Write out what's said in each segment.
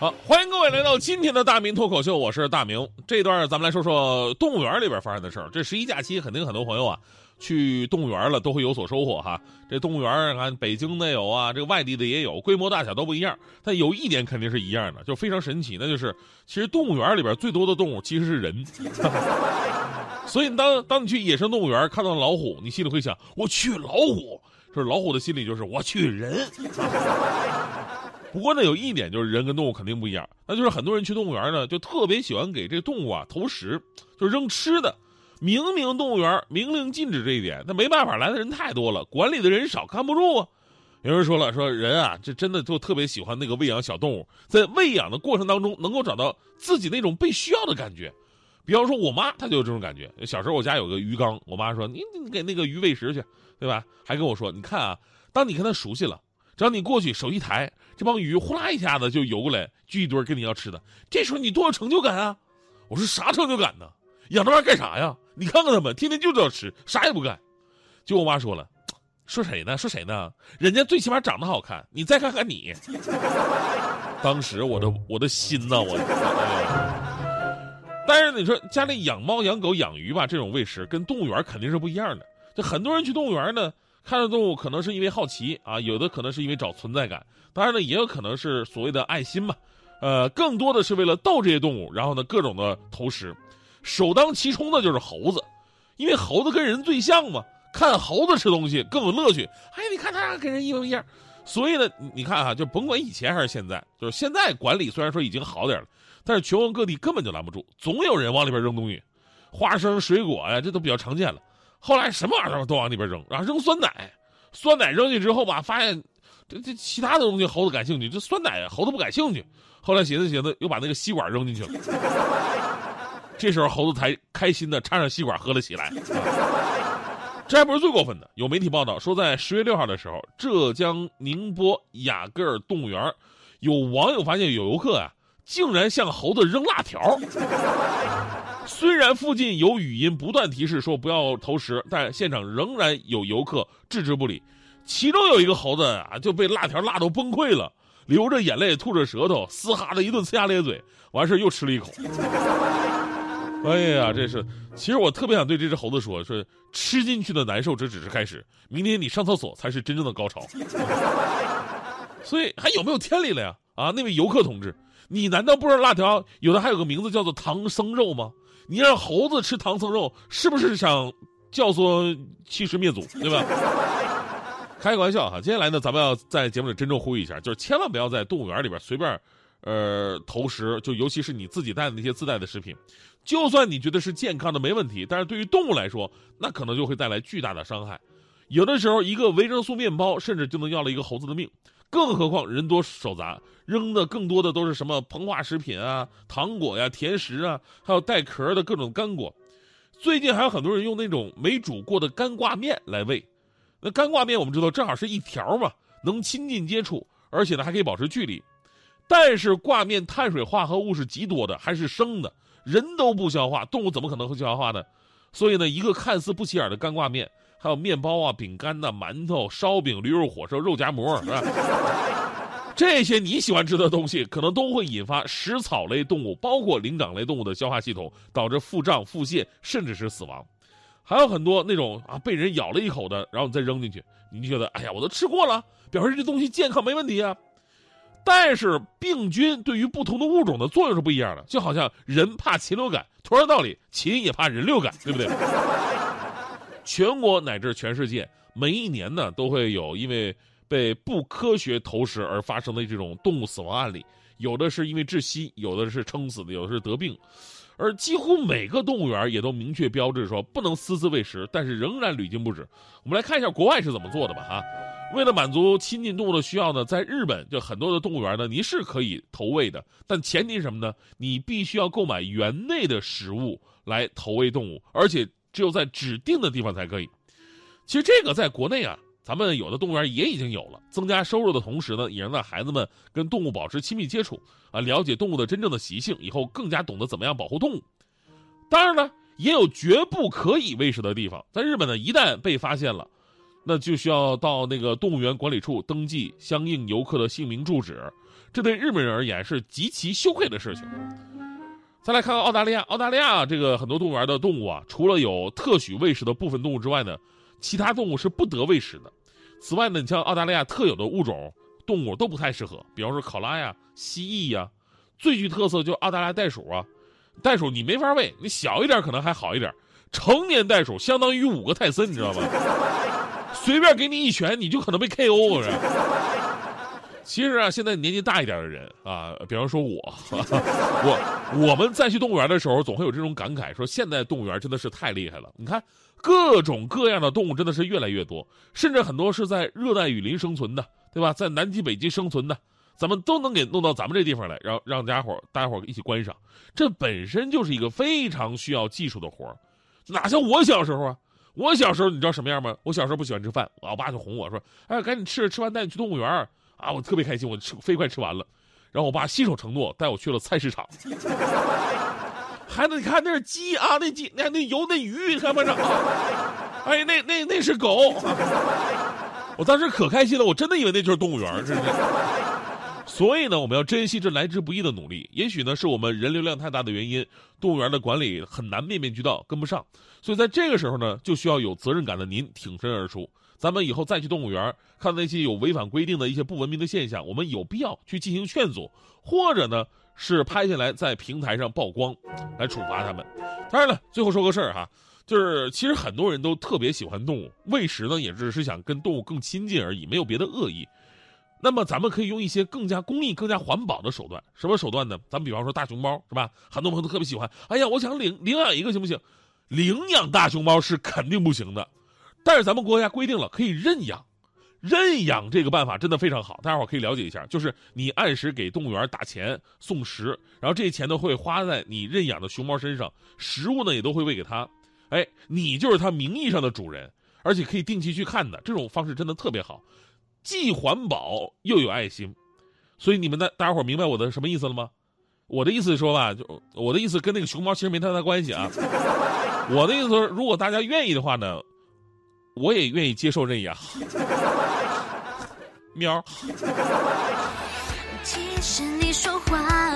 好，欢迎各位来到今天的大明脱口秀，我是大明。这段咱们来说说动物园里边发生的事儿。这十一假期，肯定很多朋友啊去动物园了，都会有所收获哈。这动物园看北京的有啊，这个外地的也有，规模大小都不一样。但有一点肯定是一样的，就非常神奇，那就是其实动物园里边最多的动物其实是人。所以当当你去野生动物园看到老虎，你心里会想：我去老虎。这老虎的心里就是我去人。不过呢，有一点就是人跟动物肯定不一样，那就是很多人去动物园呢，就特别喜欢给这动物啊投食，就扔吃的。明明动物园明令禁止这一点，那没办法，来的人太多了，管理的人少，看不住啊。有人说了，说人啊，这真的就特别喜欢那个喂养小动物，在喂养的过程当中，能够找到自己那种被需要的感觉。比方说，我妈她就有这种感觉。小时候我家有个鱼缸，我妈说你你给那个鱼喂食去，对吧？还跟我说，你看啊，当你跟它熟悉了。只要你过去手一抬，这帮鱼呼啦一下子就游过来，聚一堆跟你要吃的。这时候你多有成就感啊！我说啥成就感呢？养这玩意儿干啥呀？你看看他们，天天就知道吃，啥也不干。就我妈说了，说谁呢？说谁呢？人家最起码长得好看，你再看看你。当时我的我的心呐，我。但是你说家里养猫、养狗、养鱼吧，这种喂食跟动物园肯定是不一样的。就很多人去动物园呢。看到动物可能是因为好奇啊，有的可能是因为找存在感，当然呢，也有可能是所谓的爱心嘛，呃，更多的是为了逗这些动物，然后呢，各种的投食，首当其冲的就是猴子，因为猴子跟人最像嘛，看猴子吃东西更有乐趣。哎，你看它跟人一模一样，所以呢，你看哈，就甭管以前还是现在，就是现在管理虽然说已经好点了，但是全国各地根本就拦不住，总有人往里边扔东西，花生、水果呀，这都比较常见了。后来什么玩意儿都往里边扔，然后扔酸奶，酸奶扔进去之后吧，发现这这其他的东西猴子感兴趣，这酸奶猴子不感兴趣。后来寻思寻思，又把那个吸管扔进去了。这时候猴子才开心的插上吸管喝了起来。这还不是最过分的，有媒体报道说，在十月六号的时候，浙江宁波雅戈尔动物园，有网友发现有游客啊，竟然向猴子扔辣条。虽然附近有语音不断提示说不要投食，但现场仍然有游客置之不理。其中有一个猴子啊，就被辣条辣到崩溃了，流着眼泪，吐着舌头，嘶哈的一顿呲牙咧嘴，完事又吃了一口。哎呀，这是，其实我特别想对这只猴子说，说吃进去的难受这只是开始，明天你上厕所才是真正的高潮。所以还有没有天理了呀？啊，那位游客同志，你难道不知道辣条有的还有个名字叫做唐僧肉吗？你让猴子吃唐僧肉，是不是想叫做欺师灭祖，对吧？开个玩笑哈。接下来呢，咱们要在节目里郑重呼吁一下，就是千万不要在动物园里边随便，呃，投食，就尤其是你自己带的那些自带的食品，就算你觉得是健康的没问题，但是对于动物来说，那可能就会带来巨大的伤害。有的时候，一个维生素面包，甚至就能要了一个猴子的命。更何况人多手杂，扔的更多的都是什么膨化食品啊、糖果呀、甜食啊，还有带壳的各种干果。最近还有很多人用那种没煮过的干挂面来喂。那干挂面我们知道正好是一条嘛，能亲近接触，而且呢还可以保持距离。但是挂面碳水化合物是极多的，还是生的，人都不消化，动物怎么可能会消化呢？所以呢，一个看似不起眼的干挂面。还有面包啊、饼干呐、馒头、烧饼、驴肉火烧、肉夹馍，是吧？这些你喜欢吃的东西，可能都会引发食草类动物，包括灵长类动物的消化系统，导致腹胀、腹泻，甚至是死亡。还有很多那种啊，被人咬了一口的，然后你再扔进去，你就觉得哎呀，我都吃过了，表示这东西健康没问题啊。但是病菌对于不同的物种的作用是不一样的，就好像人怕禽流感，同样道理，禽也怕人流感，对不对？全国乃至全世界，每一年呢都会有因为被不科学投食而发生的这种动物死亡案例，有的是因为窒息，有的是撑死的，有的是得病，而几乎每个动物园也都明确标志说不能私自喂食，但是仍然屡禁不止。我们来看一下国外是怎么做的吧，哈。为了满足亲近动物的需要呢，在日本就很多的动物园呢，你是可以投喂的，但前提是什么呢？你必须要购买园内的食物来投喂动物，而且。只有在指定的地方才可以。其实这个在国内啊，咱们有的动物园也已经有了，增加收入的同时呢，也让孩子们跟动物保持亲密接触啊，了解动物的真正的习性，以后更加懂得怎么样保护动物。当然呢，也有绝不可以喂食的地方，在日本呢，一旦被发现了，那就需要到那个动物园管理处登记相应游客的姓名、住址，这对日本人而言是极其羞愧的事情。再来看看澳大利亚，澳大利亚这个很多动物园的动物啊，除了有特许喂食的部分动物之外呢，其他动物是不得喂食的。此外呢，你像澳大利亚特有的物种动物都不太适合，比方说考拉呀、蜥蜴呀，最具特色就澳大利亚袋鼠啊。袋鼠你没法喂，你小一点可能还好一点，成年袋鼠相当于五个泰森，你知道吗？随便给你一拳，你就可能被 KO 是。其实啊，现在年纪大一点的人啊，比方说我，我我们再去动物园的时候，总会有这种感慨，说现在动物园真的是太厉害了。你看，各种各样的动物真的是越来越多，甚至很多是在热带雨林生存的，对吧？在南极、北极生存的，咱们都能给弄到咱们这地方来，让让家伙大家伙一起观赏。这本身就是一个非常需要技术的活哪像我小时候啊？我小时候你知道什么样吗？我小时候不喜欢吃饭，我爸就哄我说：“哎，赶紧吃，吃完带你去动物园。”啊，我特别开心，我吃飞快吃完了，然后我爸信守承诺带我去了菜市场。孩子，你看那是鸡啊，那鸡，那那游那鱼，看不着。哎，那那那是狗。我当时可开心了，我真的以为那就是动物园，是不是？所以呢，我们要珍惜这来之不易的努力。也许呢，是我们人流量太大的原因，动物园的管理很难面面俱到，跟不上。所以在这个时候呢，就需要有责任感的您挺身而出。咱们以后再去动物园看那些有违反规定的一些不文明的现象，我们有必要去进行劝阻，或者呢是拍下来在平台上曝光，来处罚他们。当然了，最后说个事儿哈，就是其实很多人都特别喜欢动物，喂食呢也只是想跟动物更亲近而已，没有别的恶意。那么咱们可以用一些更加公益、更加环保的手段。什么手段呢？咱们比方说大熊猫是吧？很多朋友都特别喜欢。哎呀，我想领领养一个行不行？领养大熊猫是肯定不行的。但是咱们国家规定了可以认养，认养这个办法真的非常好，大家伙可以了解一下。就是你按时给动物园打钱送食，然后这些钱呢会花在你认养的熊猫身上，食物呢也都会喂给它。哎，你就是它名义上的主人，而且可以定期去看的。这种方式真的特别好，既环保又有爱心。所以你们的大家伙明白我的什么意思了吗？我的意思是说吧，就我的意思跟那个熊猫其实没太大关系啊。我的意思说，如果大家愿意的话呢。我也愿意接受认养，喵。其实你说话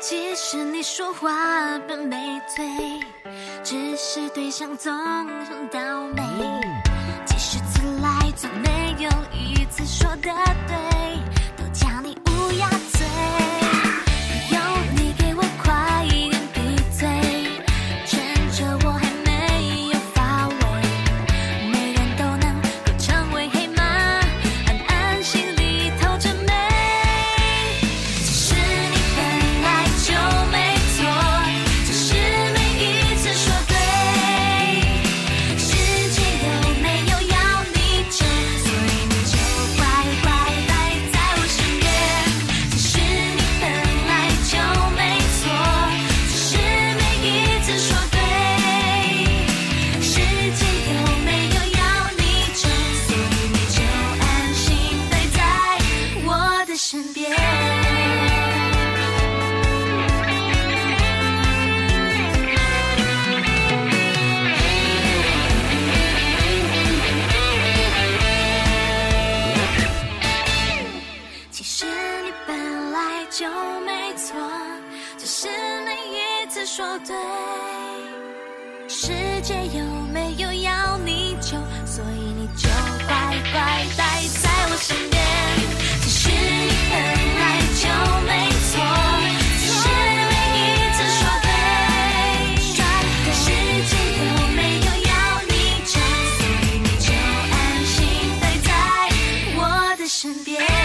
其实你说话本没罪，只是对象总很倒霉。几十次来，从没有一次说的对，世界有没有要你就，所以你就乖乖待在我身边。其实你本来就没错，只是每一次说对。世界有没有要你就，所以你就安心待在我的身边。